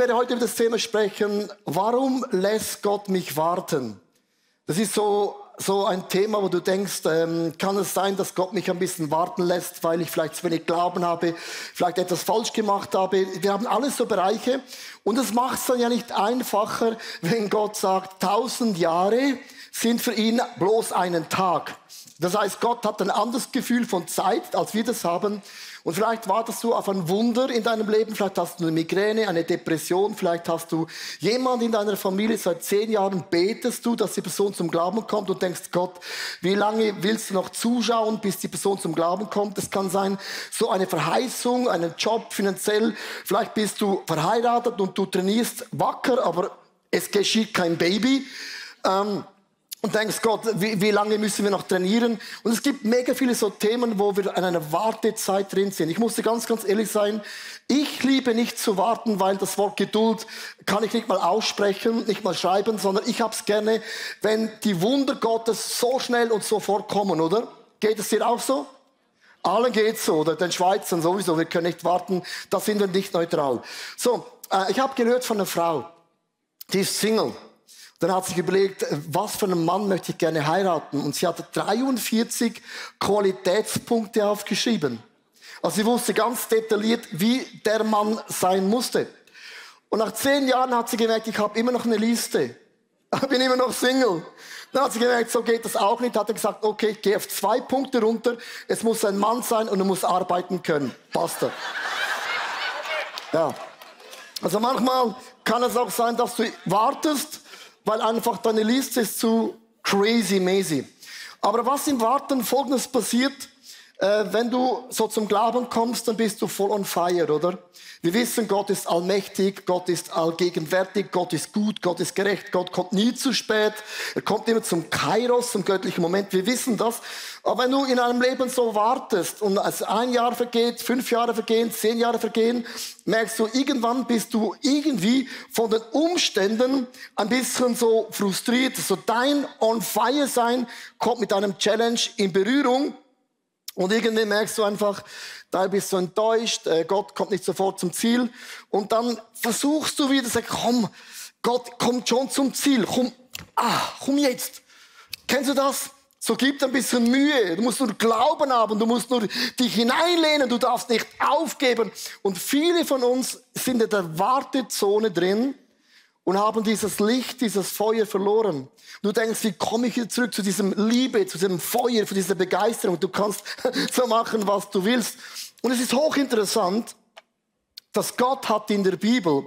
werde heute über das Thema sprechen, warum lässt Gott mich warten? Das ist so, so ein Thema, wo du denkst, ähm, kann es sein, dass Gott mich ein bisschen warten lässt, weil ich vielleicht zu wenig Glauben habe, vielleicht etwas falsch gemacht habe. Wir haben alles so Bereiche. Und es macht es dann ja nicht einfacher, wenn Gott sagt, tausend Jahre sind für ihn bloß einen Tag. Das heißt, Gott hat ein anderes Gefühl von Zeit, als wir das haben. Und vielleicht wartest du auf ein Wunder in deinem Leben, vielleicht hast du eine Migräne, eine Depression, vielleicht hast du jemand in deiner Familie, seit zehn Jahren betest du, dass die Person zum Glauben kommt und denkst, Gott, wie lange willst du noch zuschauen, bis die Person zum Glauben kommt? Es kann sein, so eine Verheißung, einen Job finanziell, vielleicht bist du verheiratet und du trainierst wacker, aber es geschieht kein Baby. Ähm, und denkst, Gott, wie, wie lange müssen wir noch trainieren? Und es gibt mega viele so Themen, wo wir an einer Wartezeit drin sind. Ich musste ganz, ganz ehrlich sein, ich liebe nicht zu warten, weil das Wort Geduld kann ich nicht mal aussprechen, nicht mal schreiben, sondern ich hab's gerne, wenn die Wunder Gottes so schnell und so vorkommen, oder? Geht es dir auch so? Allen geht's so, oder den Schweizern sowieso, wir können nicht warten, da sind wir nicht neutral. So, äh, ich habe gehört von einer Frau, die ist Single. Dann hat sie überlegt, was für einen Mann möchte ich gerne heiraten? Und sie hatte 43 Qualitätspunkte aufgeschrieben. Also sie wusste ganz detailliert, wie der Mann sein musste. Und nach zehn Jahren hat sie gemerkt, ich habe immer noch eine Liste. Ich bin immer noch Single. Dann hat sie gemerkt, so geht das auch nicht. Hat er gesagt, okay, ich gehe auf zwei Punkte runter. Es muss ein Mann sein und er muss arbeiten können. Basta. Ja. Also manchmal kann es auch sein, dass du wartest weil einfach deine Liste ist zu crazy mazy. Aber was im Warten folgendes passiert, äh, wenn du so zum Glauben kommst, dann bist du voll on fire, oder? Wir wissen, Gott ist allmächtig, Gott ist allgegenwärtig, Gott ist gut, Gott ist gerecht, Gott kommt nie zu spät, er kommt immer zum Kairos, zum göttlichen Moment, wir wissen das. Aber wenn du in einem Leben so wartest und als ein Jahr vergeht, fünf Jahre vergehen, zehn Jahre vergehen, merkst du, irgendwann bist du irgendwie von den Umständen ein bisschen so frustriert. So dein on fire sein kommt mit einem Challenge in Berührung und irgendwie merkst du einfach, da bist du enttäuscht, äh, Gott kommt nicht sofort zum Ziel. Und dann versuchst du wieder, sag, komm, Gott kommt schon zum Ziel, komm, ah, komm jetzt. Kennst du das? So gibt ein bisschen Mühe. Du musst nur Glauben haben, du musst nur dich hineinlehnen, du darfst nicht aufgeben. Und viele von uns sind in der Wartezone drin und haben dieses Licht, dieses Feuer verloren. Du denkst, wie komme ich wieder zurück zu diesem Liebe, zu diesem Feuer, zu dieser Begeisterung? Du kannst so machen, was du willst. Und es ist hochinteressant, dass Gott hat in der Bibel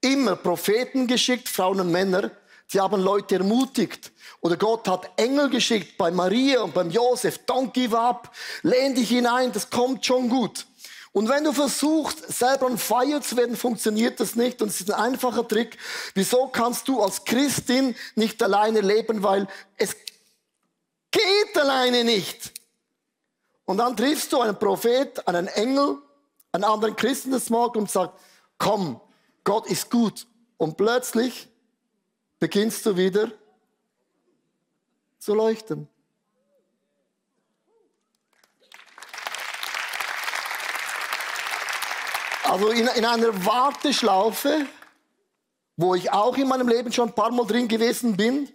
immer Propheten geschickt, Frauen und Männer, die haben Leute ermutigt. Oder Gott hat Engel geschickt bei Maria und beim Josef. Don't give up. Lehn dich hinein. Das kommt schon gut. Und wenn du versuchst, selber ein Feier zu werden, funktioniert das nicht. Und es ist ein einfacher Trick. Wieso kannst du als Christin nicht alleine leben? Weil es geht alleine nicht. Und dann triffst du einen Prophet, einen Engel, einen anderen Christen des Morgens und sagst, komm, Gott ist gut. Und plötzlich beginnst du wieder zu leuchten. Also in, in einer Warteschlaufe, wo ich auch in meinem Leben schon ein paar Mal drin gewesen bin,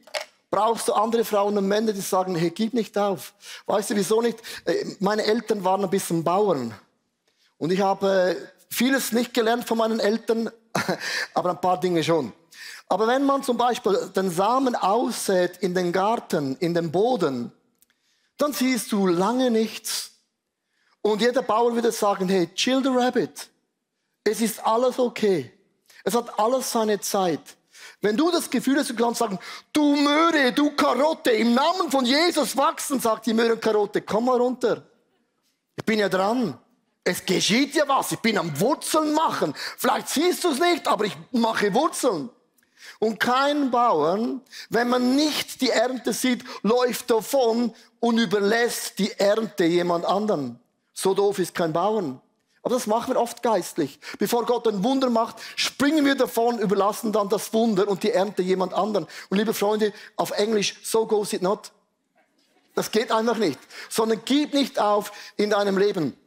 brauchst du andere Frauen und Männer, die sagen, hey, gib nicht auf. Weißt du, wieso nicht? Äh, meine Eltern waren ein bisschen Bauern. Und ich habe vieles nicht gelernt von meinen Eltern, aber ein paar Dinge schon. Aber wenn man zum Beispiel den Samen aussät in den Garten, in den Boden, dann siehst du lange nichts. Und jeder Bauer würde sagen, hey, chill the rabbit. Es ist alles okay. Es hat alles seine Zeit. Wenn du das Gefühl hast, du kannst sagen, du Möhre, du Karotte, im Namen von Jesus wachsen, sagt die Möhre und Karotte, komm mal runter. Ich bin ja dran. Es geschieht ja was. Ich bin am Wurzeln machen. Vielleicht siehst du es nicht, aber ich mache Wurzeln. Und kein Bauern, wenn man nicht die Ernte sieht, läuft davon und überlässt die Ernte jemand anderen. So doof ist kein Bauern. Aber das machen wir oft geistlich. Bevor Gott ein Wunder macht, springen wir davon, überlassen dann das Wunder und die Ernte jemand anderen. Und liebe Freunde, auf Englisch, so goes it not. Das geht einfach nicht. Sondern gib nicht auf in deinem Leben.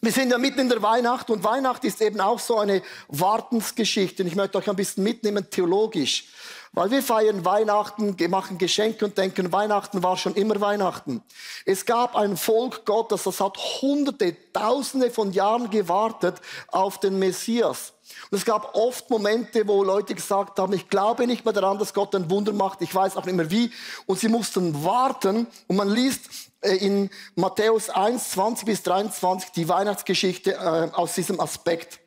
Wir sind ja mitten in der Weihnacht und Weihnacht ist eben auch so eine Wartensgeschichte. Und ich möchte euch ein bisschen mitnehmen theologisch. Weil wir feiern Weihnachten, machen Geschenke und denken, Weihnachten war schon immer Weihnachten. Es gab ein Volk Gottes, das hat hunderte, tausende von Jahren gewartet auf den Messias. Und es gab oft Momente, wo Leute gesagt haben, ich glaube nicht mehr daran, dass Gott ein Wunder macht, ich weiß auch nicht mehr wie. Und sie mussten warten. Und man liest äh, in Matthäus 1, 20 bis 23 die Weihnachtsgeschichte äh, aus diesem Aspekt.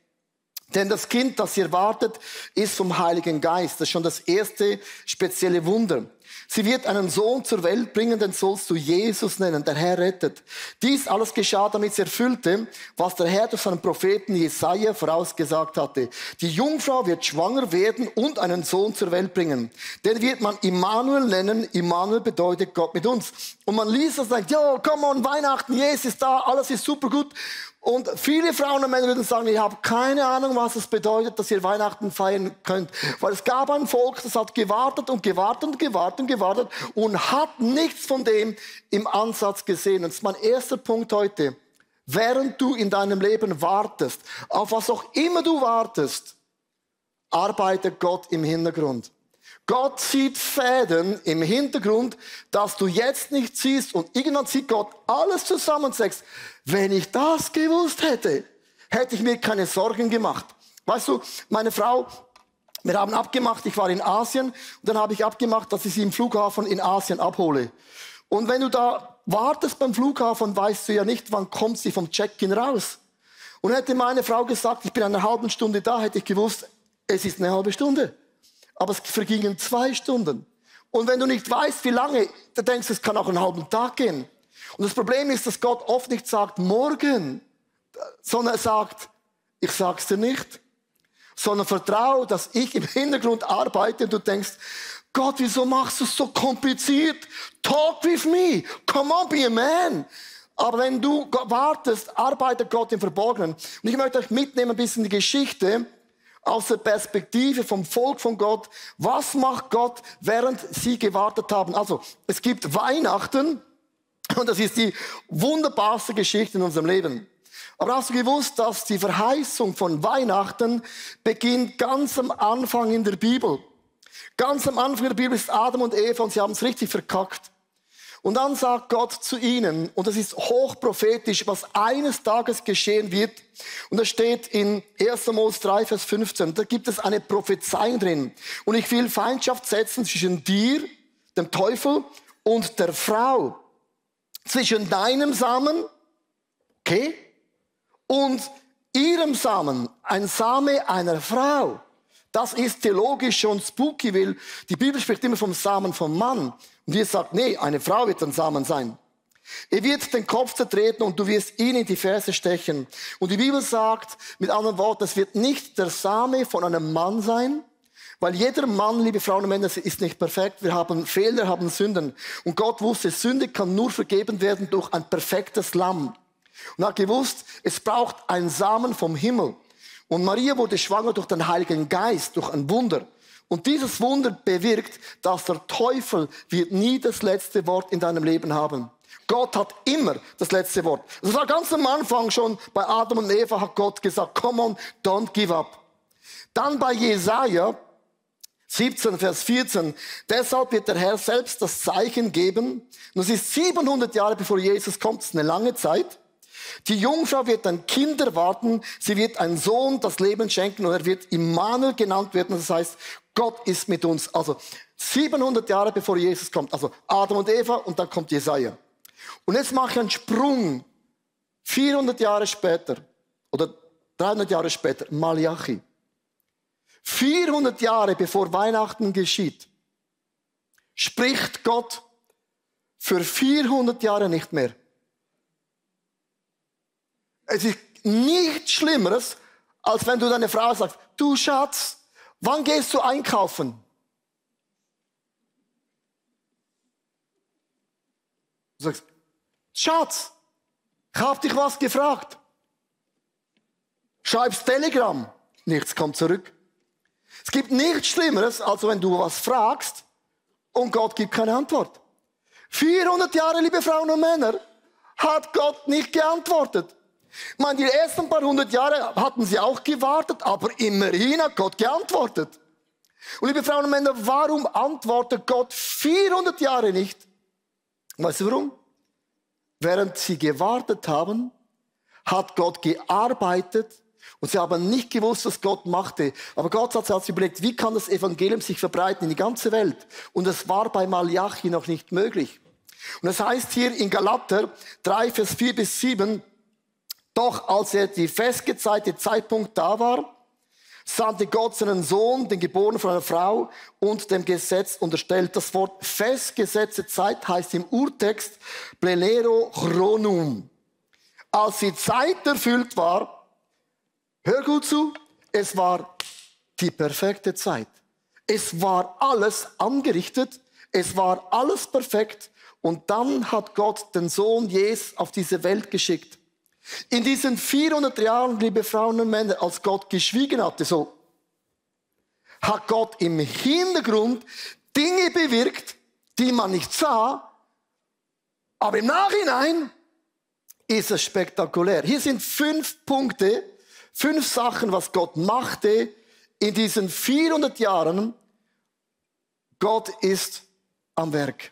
Denn das Kind, das ihr wartet, ist vom Heiligen Geist. Das ist schon das erste spezielle Wunder. Sie wird einen Sohn zur Welt bringen, den sollst du Jesus nennen, der Herr rettet. Dies alles geschah, damit sie erfüllte, was der Herr durch seinen Propheten Jesaja vorausgesagt hatte. Die Jungfrau wird schwanger werden und einen Sohn zur Welt bringen. Den wird man Immanuel nennen. Immanuel bedeutet Gott mit uns. Und man liest das und denkt, ja, komm on, Weihnachten, Jesus ist da, alles ist super gut. Und viele Frauen und Männer würden sagen, ich habe keine Ahnung, was es bedeutet, dass ihr Weihnachten feiern könnt. Weil es gab ein Volk, das hat gewartet und gewartet und gewartet und gewartet und hat nichts von dem im Ansatz gesehen. Und das ist mein erster Punkt heute. Während du in deinem Leben wartest, auf was auch immer du wartest, arbeitet Gott im Hintergrund. Gott sieht Fäden im Hintergrund, dass du jetzt nicht siehst und irgendwann sieht Gott alles zusammen und sagst, wenn ich das gewusst hätte, hätte ich mir keine Sorgen gemacht. Weißt du, meine Frau, wir haben abgemacht, ich war in Asien und dann habe ich abgemacht, dass ich sie im Flughafen in Asien abhole. Und wenn du da wartest beim Flughafen, weißt du ja nicht, wann kommt sie vom Check-in raus. Und hätte meine Frau gesagt, ich bin eine halbe Stunde da, hätte ich gewusst, es ist eine halbe Stunde aber es vergingen zwei Stunden. Und wenn du nicht weißt, wie lange, dann denkst du, es kann auch einen halben Tag gehen. Und das Problem ist, dass Gott oft nicht sagt, morgen, sondern er sagt, ich sag's dir nicht, sondern vertrau, dass ich im Hintergrund arbeite und du denkst, Gott, wieso machst du es so kompliziert? Talk with me. Come on, be a man. Aber wenn du wartest, arbeitet Gott im Verborgenen. Und ich möchte euch mitnehmen ein bisschen die Geschichte aus der Perspektive vom Volk von Gott. Was macht Gott, während sie gewartet haben? Also, es gibt Weihnachten und das ist die wunderbarste Geschichte in unserem Leben. Aber hast du gewusst, dass die Verheißung von Weihnachten beginnt ganz am Anfang in der Bibel? Ganz am Anfang der Bibel ist Adam und Eva und sie haben es richtig verkackt. Und dann sagt Gott zu ihnen, und das ist hochprophetisch, was eines Tages geschehen wird. Und das steht in 1. Mose 3, Vers 15. Da gibt es eine Prophezeiung drin. Und ich will Feindschaft setzen zwischen dir, dem Teufel, und der Frau. Zwischen deinem Samen, okay, und ihrem Samen, ein Same einer Frau. Das ist theologisch schon spooky, weil die Bibel spricht immer vom Samen vom Mann. Und ihr sagt, nee, eine Frau wird ein Samen sein. Er wird den Kopf zertreten und du wirst ihn in die Ferse stechen. Und die Bibel sagt, mit anderen Worten, es wird nicht der Same von einem Mann sein, weil jeder Mann, liebe Frauen und Männer, ist nicht perfekt. Wir haben Fehler, haben Sünden. Und Gott wusste, Sünde kann nur vergeben werden durch ein perfektes Lamm. Und er hat gewusst, es braucht einen Samen vom Himmel. Und Maria wurde schwanger durch den Heiligen Geist, durch ein Wunder. Und dieses Wunder bewirkt, dass der Teufel wird nie das letzte Wort in deinem Leben haben. Gott hat immer das letzte Wort. Das war ganz am Anfang schon bei Adam und Eva hat Gott gesagt, come on, don't give up. Dann bei Jesaja 17, Vers 14. Deshalb wird der Herr selbst das Zeichen geben. Und es ist 700 Jahre bevor Jesus kommt, das ist eine lange Zeit. Die Jungfrau wird ein Kind erwarten, sie wird einen Sohn das Leben schenken und er wird Immanuel genannt werden. Das heißt, Gott ist mit uns. Also 700 Jahre bevor Jesus kommt. Also Adam und Eva und dann kommt Jesaja. Und jetzt mache ich einen Sprung. 400 Jahre später oder 300 Jahre später, Malachi. 400 Jahre bevor Weihnachten geschieht, spricht Gott für 400 Jahre nicht mehr. Es ist nichts Schlimmeres, als wenn du deine Frau sagst, du Schatz, wann gehst du einkaufen? Du sagst, Schatz, ich hab dich was gefragt. Schreibst Telegram, nichts kommt zurück. Es gibt nichts Schlimmeres, als wenn du was fragst und Gott gibt keine Antwort. 400 Jahre, liebe Frauen und Männer, hat Gott nicht geantwortet. Ich meine, die ersten paar hundert Jahre hatten sie auch gewartet, aber immerhin hat Gott geantwortet. Und liebe Frauen und Männer, warum antwortet Gott 400 Jahre nicht? Weißt du warum? Während sie gewartet haben, hat Gott gearbeitet und sie haben nicht gewusst, was Gott machte. Aber Gott hat sich überlegt, wie kann das Evangelium sich verbreiten in die ganze Welt? Und es war bei Malachi noch nicht möglich. Und das heißt hier in Galater 3, Vers 4 bis 7, doch als er die festgezeigte Zeitpunkt da war, sandte Gott seinen Sohn, den Geborenen von einer Frau und dem Gesetz unterstellt. Das Wort festgesetzte Zeit heißt im Urtext plenero chronum. Als die Zeit erfüllt war, hör gut zu, es war die perfekte Zeit. Es war alles angerichtet, es war alles perfekt und dann hat Gott den Sohn Jesus auf diese Welt geschickt. In diesen 400 Jahren, liebe Frauen und Männer, als Gott geschwiegen hatte, so, hat Gott im Hintergrund Dinge bewirkt, die man nicht sah, aber im Nachhinein ist es spektakulär. Hier sind fünf Punkte, fünf Sachen, was Gott machte in diesen 400 Jahren. Gott ist am Werk.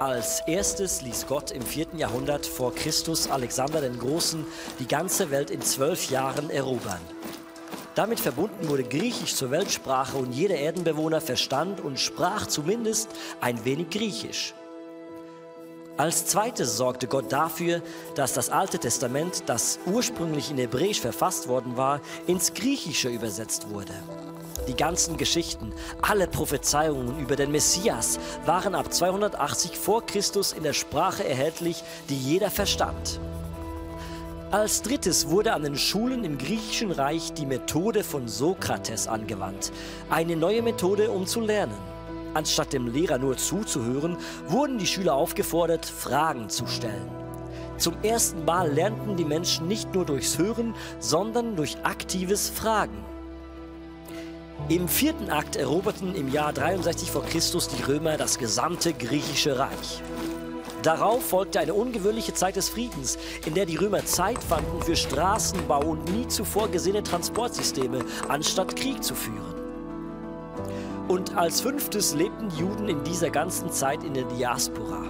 Als erstes ließ Gott im 4. Jahrhundert vor Christus Alexander den Großen die ganze Welt in zwölf Jahren erobern. Damit verbunden wurde Griechisch zur Weltsprache und jeder Erdenbewohner verstand und sprach zumindest ein wenig Griechisch. Als zweites sorgte Gott dafür, dass das Alte Testament, das ursprünglich in Hebräisch verfasst worden war, ins Griechische übersetzt wurde. Die ganzen Geschichten, alle Prophezeiungen über den Messias waren ab 280 vor Christus in der Sprache erhältlich, die jeder verstand. Als drittes wurde an den Schulen im griechischen Reich die Methode von Sokrates angewandt, eine neue Methode, um zu lernen. Anstatt dem Lehrer nur zuzuhören, wurden die Schüler aufgefordert, Fragen zu stellen. Zum ersten Mal lernten die Menschen nicht nur durchs Hören, sondern durch aktives Fragen. Im vierten Akt eroberten im Jahr 63 vor Christus die Römer das gesamte griechische Reich. Darauf folgte eine ungewöhnliche Zeit des Friedens, in der die Römer Zeit fanden für Straßenbau und nie zuvor gesehene Transportsysteme, anstatt Krieg zu führen. Und als fünftes lebten Juden in dieser ganzen Zeit in der Diaspora.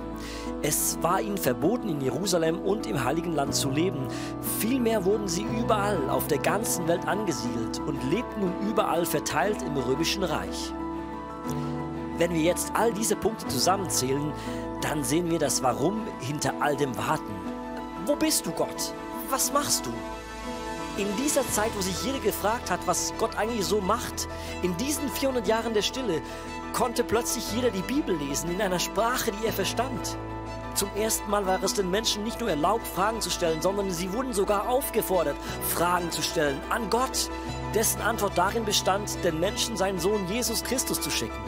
Es war ihnen verboten, in Jerusalem und im Heiligen Land zu leben. Vielmehr wurden sie überall auf der ganzen Welt angesiedelt und lebten nun überall verteilt im römischen Reich. Wenn wir jetzt all diese Punkte zusammenzählen, dann sehen wir das Warum hinter all dem Warten. Wo bist du, Gott? Was machst du? In dieser Zeit, wo sich jeder gefragt hat, was Gott eigentlich so macht, in diesen 400 Jahren der Stille, konnte plötzlich jeder die Bibel lesen in einer Sprache, die er verstand. Zum ersten Mal war es den Menschen nicht nur erlaubt, Fragen zu stellen, sondern sie wurden sogar aufgefordert, Fragen zu stellen an Gott, dessen Antwort darin bestand, den Menschen seinen Sohn Jesus Christus zu schicken.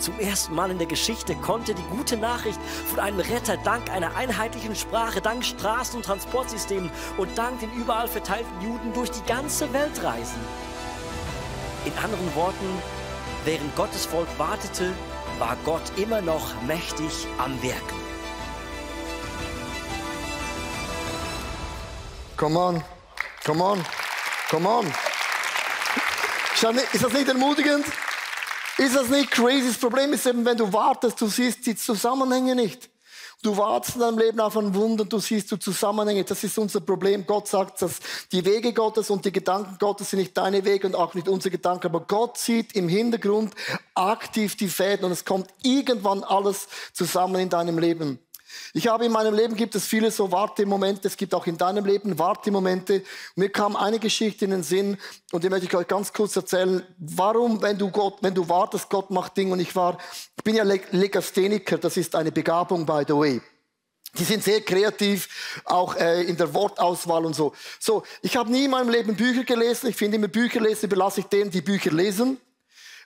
Zum ersten Mal in der Geschichte konnte die gute Nachricht von einem Retter dank einer einheitlichen Sprache, dank Straßen- und Transportsystemen und dank den überall verteilten Juden durch die ganze Welt reisen. In anderen Worten, während Gottes Volk wartete, war Gott immer noch mächtig am Wirken. Come on, come on, come on. Ist das nicht ermutigend? Ist das nicht crazy? Das Problem ist eben, wenn du wartest, du siehst die Zusammenhänge nicht. Du wartest in deinem Leben auf ein Wunder und du siehst du Zusammenhänge. Das ist unser Problem. Gott sagt, dass die Wege Gottes und die Gedanken Gottes sind nicht deine Wege und auch nicht unsere Gedanken. Aber Gott sieht im Hintergrund aktiv die Fäden und es kommt irgendwann alles zusammen in deinem Leben. Ich habe in meinem Leben gibt es viele so Wartemomente, es gibt auch in deinem Leben Wartemomente. Mir kam eine Geschichte in den Sinn und die möchte ich euch ganz kurz erzählen. Warum, wenn du Gott, wenn du wartest, Gott macht Dinge und ich war, ich bin ja Legastheniker, das ist eine Begabung by the way. Die sind sehr kreativ, auch äh, in der Wortauswahl und so. So, ich habe nie in meinem Leben Bücher gelesen. Ich finde immer Bücher lesen überlasse ich denen, die Bücher lesen.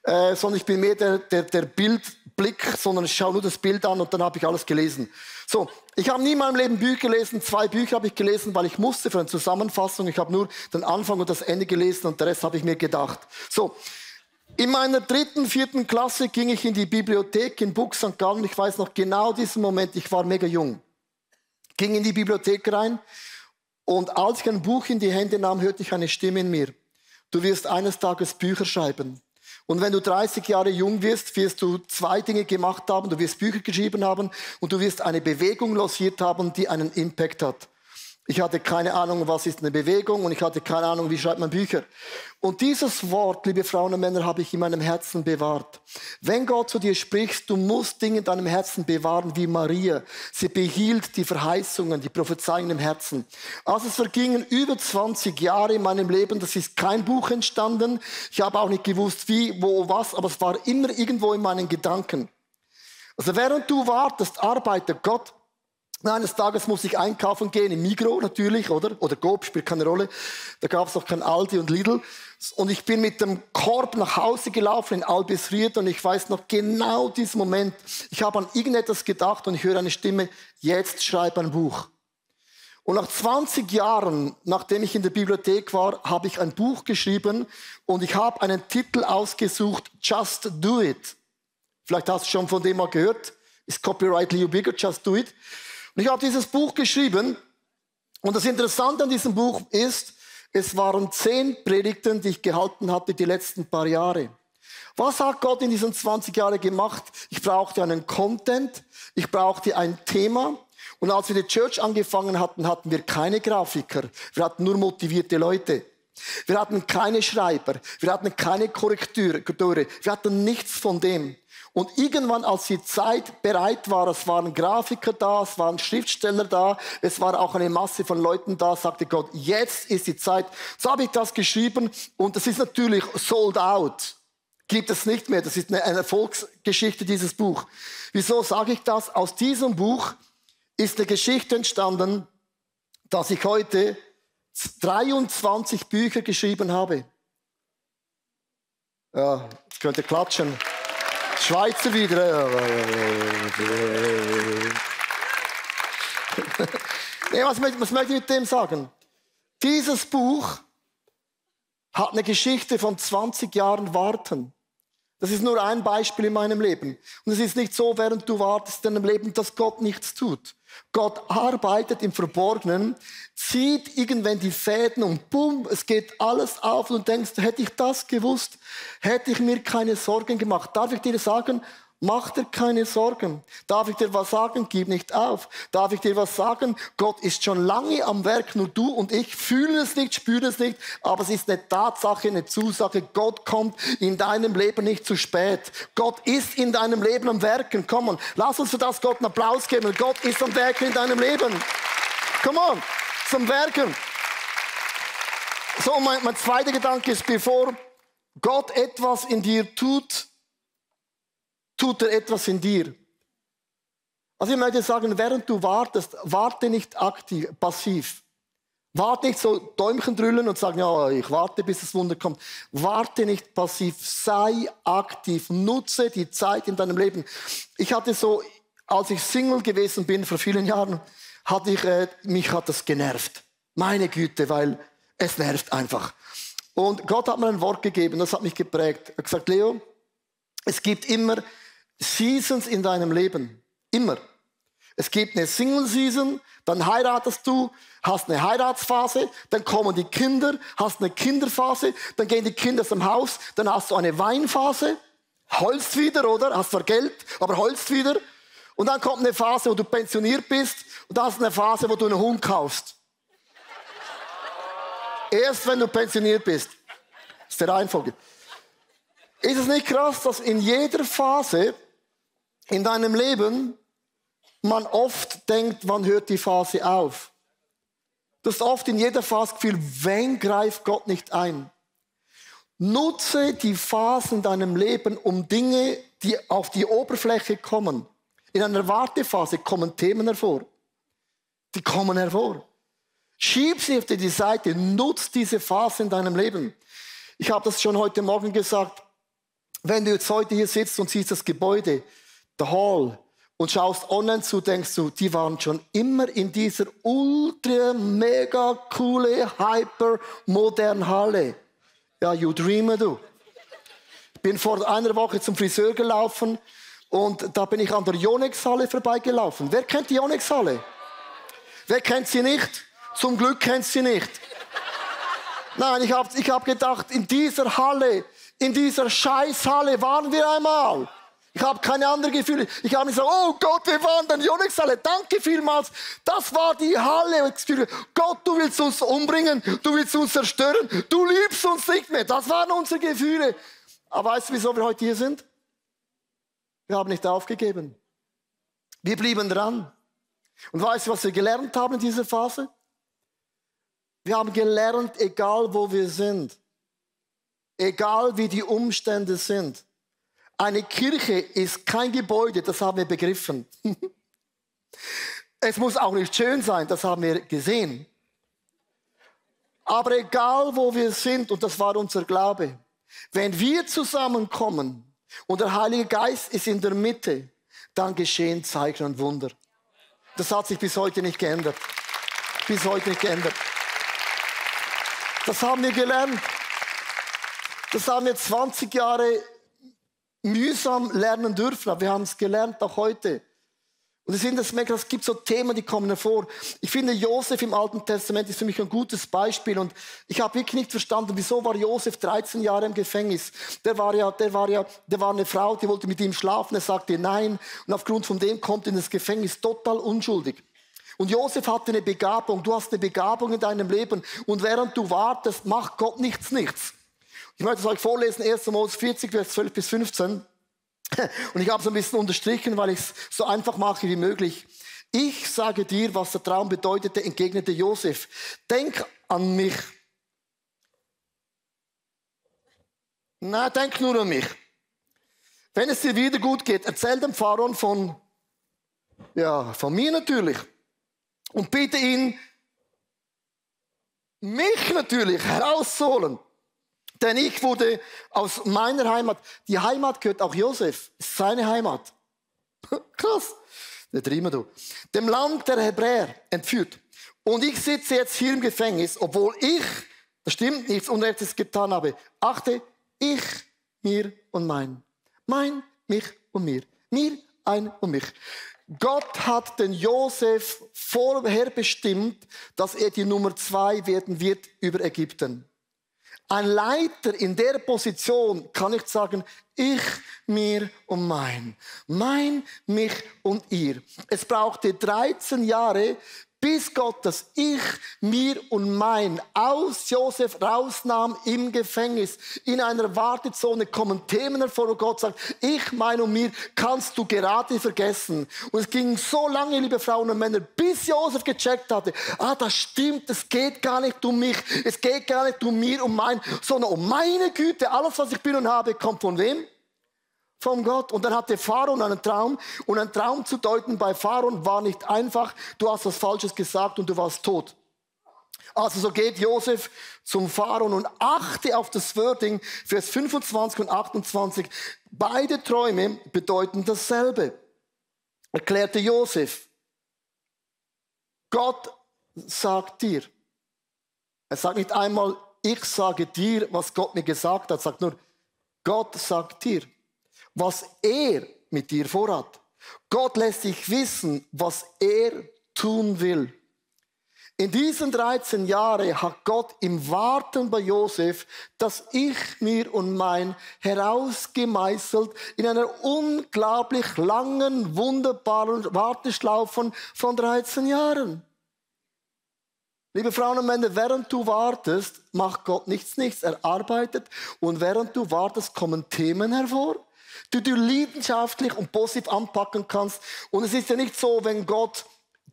Äh, sondern ich bin mehr der, der, der Bildblick, sondern ich schaue nur das Bild an und dann habe ich alles gelesen. So, ich habe nie in meinem Leben Bücher gelesen. Zwei Bücher habe ich gelesen, weil ich musste für eine Zusammenfassung. Ich habe nur den Anfang und das Ende gelesen und der Rest habe ich mir gedacht. So, In meiner dritten, vierten Klasse ging ich in die Bibliothek in Buch St. Gallen. Ich weiß noch genau diesen Moment, ich war mega jung. Ging in die Bibliothek rein und als ich ein Buch in die Hände nahm, hörte ich eine Stimme in mir. Du wirst eines Tages Bücher schreiben. Und wenn du 30 Jahre jung wirst, wirst du zwei Dinge gemacht haben. Du wirst Bücher geschrieben haben und du wirst eine Bewegung losiert haben, die einen Impact hat. Ich hatte keine Ahnung, was ist eine Bewegung und ich hatte keine Ahnung, wie schreibt man Bücher. Und dieses Wort, liebe Frauen und Männer, habe ich in meinem Herzen bewahrt. Wenn Gott zu dir spricht, du musst Dinge in deinem Herzen bewahren wie Maria. Sie behielt die Verheißungen, die Prophezeiungen im Herzen. Also es vergingen über 20 Jahre in meinem Leben. Das ist kein Buch entstanden. Ich habe auch nicht gewusst, wie, wo, was, aber es war immer irgendwo in meinen Gedanken. Also während du wartest, arbeitet Gott eines Tages muss ich einkaufen gehen, im Migro natürlich, oder? Oder Coop, spielt keine Rolle. Da gab es noch kein Aldi und Lidl. Und ich bin mit dem Korb nach Hause gelaufen in Albisried und ich weiß noch genau diesen Moment. Ich habe an irgendetwas gedacht und ich höre eine Stimme, jetzt schreib ein Buch. Und nach 20 Jahren, nachdem ich in der Bibliothek war, habe ich ein Buch geschrieben und ich habe einen Titel ausgesucht, Just Do It. Vielleicht hast du schon von dem mal gehört. Ist Copyright Leo Bigger, Just Do It. Und ich habe dieses Buch geschrieben. Und das Interessante an diesem Buch ist, es waren zehn Predigten, die ich gehalten hatte die letzten paar Jahre. Was hat Gott in diesen 20 Jahren gemacht? Ich brauchte einen Content, ich brauchte ein Thema. Und als wir die Church angefangen hatten, hatten wir keine Grafiker. Wir hatten nur motivierte Leute. Wir hatten keine Schreiber. Wir hatten keine Korrekteure. Wir hatten nichts von dem. Und irgendwann, als die Zeit bereit war, es waren Grafiker da, es waren Schriftsteller da, es war auch eine Masse von Leuten da, sagte Gott, jetzt ist die Zeit. So habe ich das geschrieben und es ist natürlich sold out. Gibt es nicht mehr. Das ist eine Erfolgsgeschichte, dieses Buch. Wieso sage ich das? Aus diesem Buch ist eine Geschichte entstanden, dass ich heute 23 Bücher geschrieben habe. Ja, ich könnte klatschen. Schweizer wieder. nee, was, was möchte ich mit dem sagen? Dieses Buch hat eine Geschichte von 20 Jahren Warten. Das ist nur ein Beispiel in meinem Leben. Und es ist nicht so, während du wartest in deinem Leben, dass Gott nichts tut. Gott arbeitet im Verborgenen, zieht irgendwann die Fäden und bumm, es geht alles auf und du denkst, hätte ich das gewusst, hätte ich mir keine Sorgen gemacht. Darf ich dir sagen, Mach dir keine Sorgen. Darf ich dir was sagen? Gib nicht auf. Darf ich dir was sagen? Gott ist schon lange am Werk, nur du und ich fühlen es nicht, spüren es nicht, aber es ist eine Tatsache, eine Zusage. Gott kommt in deinem Leben nicht zu spät. Gott ist in deinem Leben am Werken. Komm on, lass uns für das Gott einen Applaus geben. Gott ist am Werken in deinem Leben. Come on, zum Werken. So, mein, mein zweiter Gedanke ist, bevor Gott etwas in dir tut, tut er etwas in dir. Also ich möchte sagen, während du wartest, warte nicht aktiv, passiv. Warte nicht so Däumchen drüllen und sagen, ja, ich warte, bis das Wunder kommt. Warte nicht passiv, sei aktiv, nutze die Zeit in deinem Leben. Ich hatte so, als ich Single gewesen bin vor vielen Jahren, hatte ich, äh, mich hat das genervt. Meine Güte, weil es nervt einfach. Und Gott hat mir ein Wort gegeben, das hat mich geprägt. Er hat gesagt, Leo, es gibt immer Seasons in deinem Leben. Immer. Es gibt eine Single-Season, dann heiratest du, hast eine Heiratsphase, dann kommen die Kinder, hast eine Kinderphase, dann gehen die Kinder dem Haus, dann hast du eine Weinphase, holst wieder, oder? Hast zwar Geld, aber holst wieder. Und dann kommt eine Phase, wo du pensioniert bist und dann hast du eine Phase, wo du einen Hund kaufst. Erst wenn du pensioniert bist. Das ist der Reihenfolge. Ist es nicht krass, dass in jeder Phase in deinem Leben man oft denkt, wann hört die Phase auf? Du hast oft in jeder Phase Gefühl, wenn greift Gott nicht ein? Nutze die Phasen in deinem Leben, um Dinge, die auf die Oberfläche kommen. In einer Wartephase kommen Themen hervor. Die kommen hervor. Schieb sie auf die Seite, nutz diese Phase in deinem Leben. Ich habe das schon heute Morgen gesagt. Wenn du jetzt heute hier sitzt und siehst das Gebäude, der Hall und schaust online zu, denkst du, die waren schon immer in dieser ultra mega coole, hyper modern Halle. Ja, you dreamer du. bin vor einer Woche zum Friseur gelaufen und da bin ich an der Yonex-Halle vorbeigelaufen. Wer kennt die Yonex-Halle? Wer kennt sie nicht? Zum Glück kennt sie nicht. Nein, ich habe ich hab gedacht, in dieser Halle, in dieser Scheißhalle waren wir einmal. Ich habe keine anderen Gefühle. Ich habe gesagt, oh Gott, wir waren in der Yonex-Halle. Danke vielmals. Das war die Halle. Gott, du willst uns umbringen. Du willst uns zerstören. Du liebst uns nicht mehr. Das waren unsere Gefühle. Aber weißt du, wieso wir heute hier sind? Wir haben nicht aufgegeben. Wir blieben dran. Und weißt du, was wir gelernt haben in dieser Phase? Wir haben gelernt, egal wo wir sind, egal wie die Umstände sind, eine Kirche ist kein Gebäude, das haben wir begriffen. es muss auch nicht schön sein, das haben wir gesehen. Aber egal wo wir sind, und das war unser Glaube, wenn wir zusammenkommen und der Heilige Geist ist in der Mitte, dann geschehen Zeichen und Wunder. Das hat sich bis heute nicht geändert. Bis heute nicht geändert. Das haben wir gelernt. Das haben wir 20 Jahre mühsam lernen dürfen, aber wir haben es gelernt auch heute. Und ich finde es mega, es gibt so Themen, die kommen hervor. Ich finde, Josef im Alten Testament ist für mich ein gutes Beispiel. Und ich habe wirklich nicht verstanden, wieso war Josef 13 Jahre im Gefängnis. Der war ja, der war ja, der war eine Frau, die wollte mit ihm schlafen. Er sagte nein. Und aufgrund von dem kommt in das Gefängnis total unschuldig. Und Josef hatte eine Begabung. Du hast eine Begabung in deinem Leben. Und während du wartest, macht Gott nichts, nichts. Ich möchte es euch vorlesen, 1. Mose 40, Vers 12 bis 15. Und ich habe es ein bisschen unterstrichen, weil ich es so einfach mache wie möglich. Ich sage dir, was der Traum bedeutete, entgegnete Josef. Denk an mich. Na, denk nur an mich. Wenn es dir wieder gut geht, erzähl dem Pharaon von, ja, von mir natürlich. Und bitte ihn, mich natürlich herauszuholen. Denn ich wurde aus meiner Heimat, die Heimat gehört auch Josef, seine Heimat. Krass. Der Dreamer du. Dem Land der Hebräer entführt. Und ich sitze jetzt hier im Gefängnis, obwohl ich, das stimmt nichts, Unrechtes getan habe. Achte, ich, mir und mein. Mein, mich und mir. Mir, ein und mich. Gott hat den Josef vorher bestimmt, dass er die Nummer zwei werden wird über Ägypten. Ein Leiter in der Position kann nicht sagen, ich, mir und mein. Mein, mich und ihr. Es brauchte 13 Jahre, bis Gott das Ich, mir und mein aus Josef rausnahm im Gefängnis. In einer Wartezone kommen Themen hervor, wo Gott sagt, ich, mein und mir kannst du gerade vergessen. Und es ging so lange, liebe Frauen und Männer, bis Josef gecheckt hatte, ah, das stimmt, es geht gar nicht um mich, es geht gar nicht um mir und mein, sondern um meine Güte, alles, was ich bin und habe, kommt von wem? Von Gott. Und dann hatte Pharaon einen Traum. Und ein Traum zu deuten bei Pharaon war nicht einfach. Du hast was Falsches gesagt und du warst tot. Also so geht Josef zum Pharaon und achte auf das Wording, Vers 25 und 28. Beide Träume bedeuten dasselbe. Erklärte Josef. Gott sagt dir. Er sagt nicht einmal, ich sage dir, was Gott mir gesagt hat. Er sagt nur, Gott sagt dir was er mit dir vorhat. Gott lässt dich wissen, was er tun will. In diesen 13 Jahren hat Gott im Warten bei Josef das Ich, mir und mein herausgemeißelt in einer unglaublich langen, wunderbaren Warteschlaufe von 13 Jahren. Liebe Frauen und Männer, während du wartest, macht Gott nichts, nichts. Er arbeitet und während du wartest, kommen Themen hervor du du leidenschaftlich und positiv anpacken kannst. Und es ist ja nicht so, wenn Gott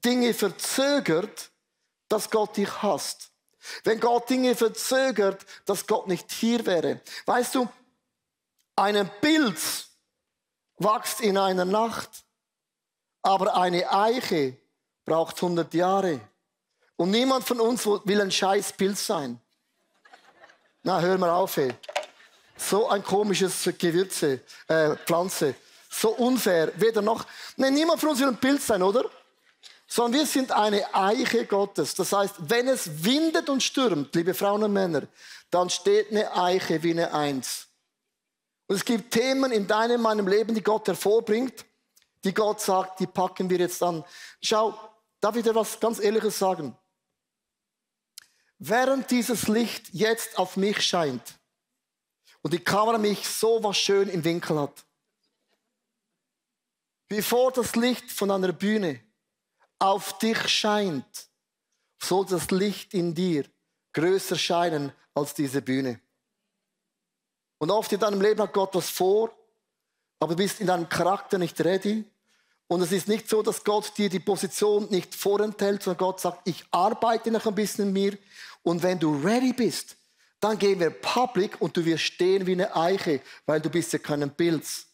Dinge verzögert, dass Gott dich hasst. Wenn Gott Dinge verzögert, dass Gott nicht hier wäre. Weißt du, ein Pilz wächst in einer Nacht, aber eine Eiche braucht 100 Jahre. Und niemand von uns will ein scheiß Pilz sein. Na, hör mal auf, ey. So ein komisches Gewürze, äh, Pflanze. So unfair. Weder noch. Nein, niemand von uns will ein Pilz sein, oder? Sondern wir sind eine Eiche Gottes. Das heißt, wenn es windet und stürmt, liebe Frauen und Männer, dann steht eine Eiche wie eine Eins. Und es gibt Themen in deinem, meinem Leben, die Gott hervorbringt, die Gott sagt, die packen wir jetzt an. Schau, darf ich dir was ganz Ehrliches sagen? Während dieses Licht jetzt auf mich scheint und die Kamera mich so was schön im Winkel hat, bevor das Licht von einer Bühne auf dich scheint, soll das Licht in dir größer scheinen als diese Bühne. Und oft in deinem Leben hat Gott was vor, aber du bist in deinem Charakter nicht ready. Und es ist nicht so, dass Gott dir die Position nicht vorenthält, sondern Gott sagt, ich arbeite noch ein bisschen in mir. Und wenn du ready bist, dann gehen wir public und du wirst stehen wie eine Eiche, weil du bist ja kein Pilz.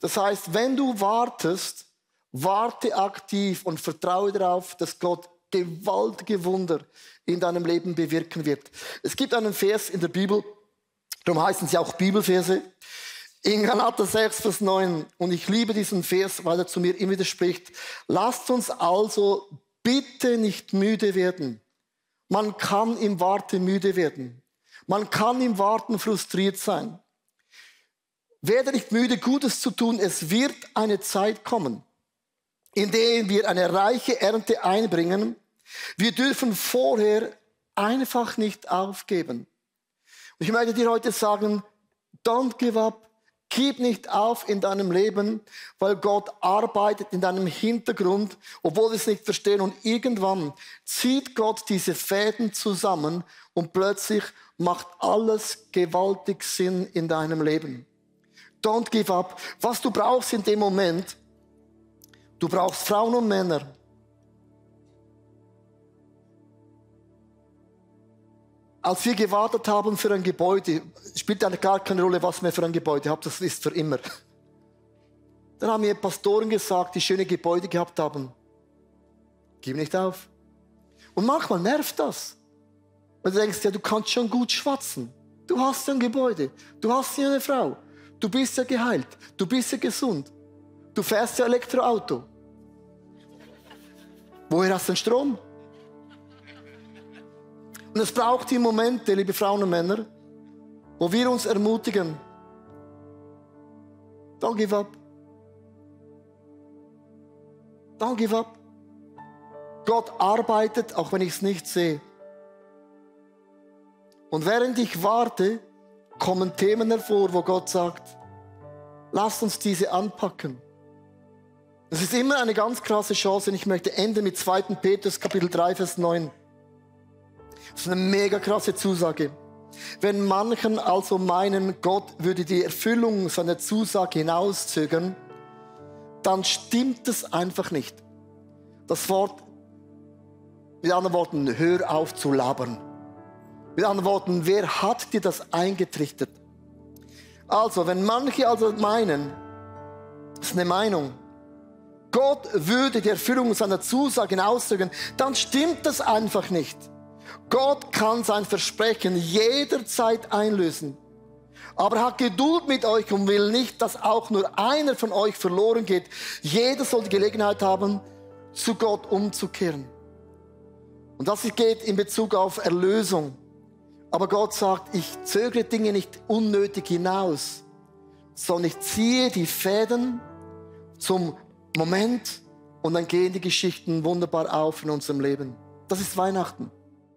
Das heißt, wenn du wartest, Warte aktiv und vertraue darauf, dass Gott gewaltige Wunder in deinem Leben bewirken wird. Es gibt einen Vers in der Bibel, darum heißen sie auch Bibelverse. In Galater 6, Vers 9. Und ich liebe diesen Vers, weil er zu mir immer wieder spricht. Lasst uns also bitte nicht müde werden. Man kann im Warten müde werden. Man kann im Warten frustriert sein. Werde nicht müde, Gutes zu tun. Es wird eine Zeit kommen indem wir eine reiche Ernte einbringen. Wir dürfen vorher einfach nicht aufgeben. Ich möchte dir heute sagen, don't give up. Gib nicht auf in deinem Leben, weil Gott arbeitet in deinem Hintergrund, obwohl wir es nicht verstehen. Und irgendwann zieht Gott diese Fäden zusammen und plötzlich macht alles gewaltig Sinn in deinem Leben. Don't give up. Was du brauchst in dem Moment, Du brauchst Frauen und Männer. Als wir gewartet haben für ein Gebäude, spielt eigentlich gar keine Rolle, was wir für ein Gebäude haben, das ist für immer. Dann haben mir Pastoren gesagt, die schöne Gebäude gehabt haben, gib nicht auf. Und manchmal nervt das. Und du denkst, ja, du kannst schon gut schwatzen. Du hast ja ein Gebäude, du hast ja eine Frau, du bist ja geheilt, du bist ja gesund. Du fährst ja Elektroauto. Woher hast du den Strom? Und es braucht die Momente, liebe Frauen und Männer, wo wir uns ermutigen. Don't give up. Don't give up. Gott arbeitet, auch wenn ich es nicht sehe. Und während ich warte, kommen Themen hervor, wo Gott sagt, lasst uns diese anpacken. Das ist immer eine ganz krasse Chance und ich möchte enden mit 2. Petrus Kapitel 3, Vers 9. Das ist eine mega krasse Zusage. Wenn manchen also meinen, Gott würde die Erfüllung seiner Zusage hinauszögern, dann stimmt es einfach nicht. Das Wort, mit anderen Worten, hör auf zu labern. Mit anderen Worten, wer hat dir das eingetrichtert? Also, wenn manche also meinen, das ist eine Meinung, Gott würde die Erfüllung seiner Zusagen ausdrücken, dann stimmt das einfach nicht. Gott kann sein Versprechen jederzeit einlösen. Aber er hat Geduld mit euch und will nicht, dass auch nur einer von euch verloren geht. Jeder soll die Gelegenheit haben, zu Gott umzukehren. Und das geht in Bezug auf Erlösung. Aber Gott sagt, ich zögere Dinge nicht unnötig hinaus, sondern ich ziehe die Fäden zum Moment und dann gehen die Geschichten wunderbar auf in unserem Leben. Das ist Weihnachten.